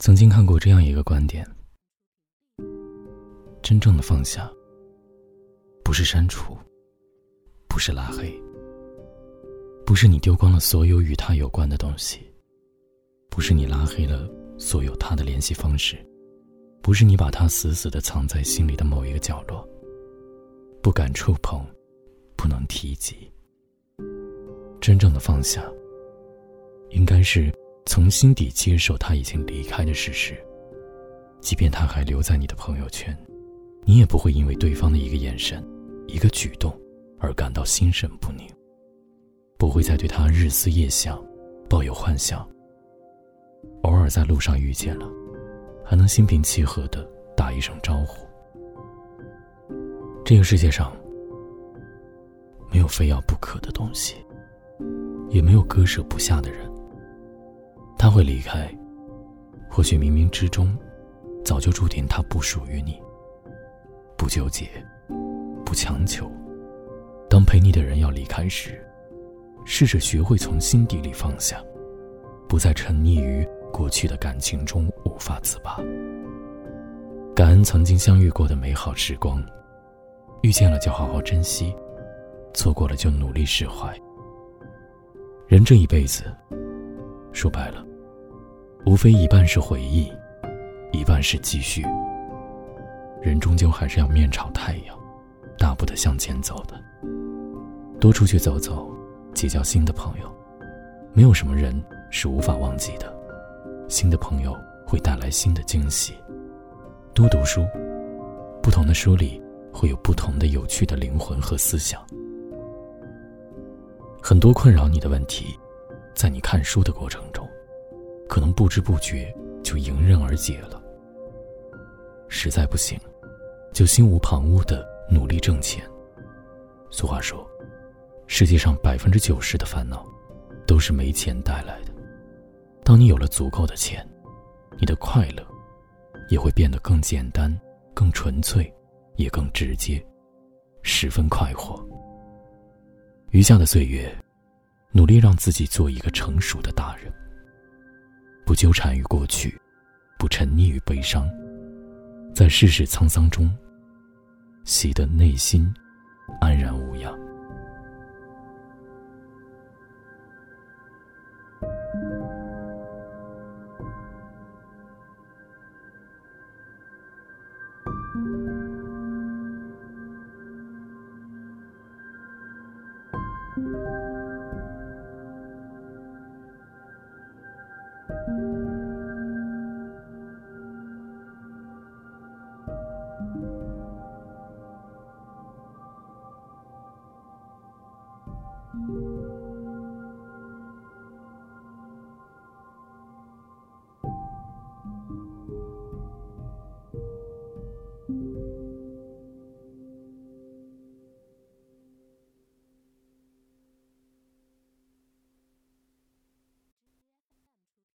曾经看过这样一个观点：真正的放下，不是删除，不是拉黑，不是你丢光了所有与他有关的东西，不是你拉黑了所有他的联系方式，不是你把他死死的藏在心里的某一个角落，不敢触碰，不能提及。真正的放下，应该是。从心底接受他已经离开的事实，即便他还留在你的朋友圈，你也不会因为对方的一个眼神、一个举动而感到心神不宁，不会再对他日思夜想，抱有幻想。偶尔在路上遇见了，还能心平气和的打一声招呼。这个世界上，没有非要不可的东西，也没有割舍不下的人。会离开，或许冥冥之中，早就注定他不属于你。不纠结，不强求。当陪你的人要离开时，试着学会从心底里放下，不再沉溺于过去的感情中无法自拔。感恩曾经相遇过的美好时光，遇见了就好好珍惜，错过了就努力释怀。人这一辈子，说白了。无非一半是回忆，一半是继续。人终究还是要面朝太阳，大步的向前走的。多出去走走，结交新的朋友。没有什么人是无法忘记的，新的朋友会带来新的惊喜。多读书，不同的书里会有不同的有趣的灵魂和思想。很多困扰你的问题，在你看书的过程中。可能不知不觉就迎刃而解了。实在不行，就心无旁骛的努力挣钱。俗话说，世界上百分之九十的烦恼，都是没钱带来的。当你有了足够的钱，你的快乐，也会变得更简单、更纯粹，也更直接，十分快活。余下的岁月，努力让自己做一个成熟的大人。不纠缠于过去，不沉溺于悲伤，在世事沧桑中，喜得内心安然无 Música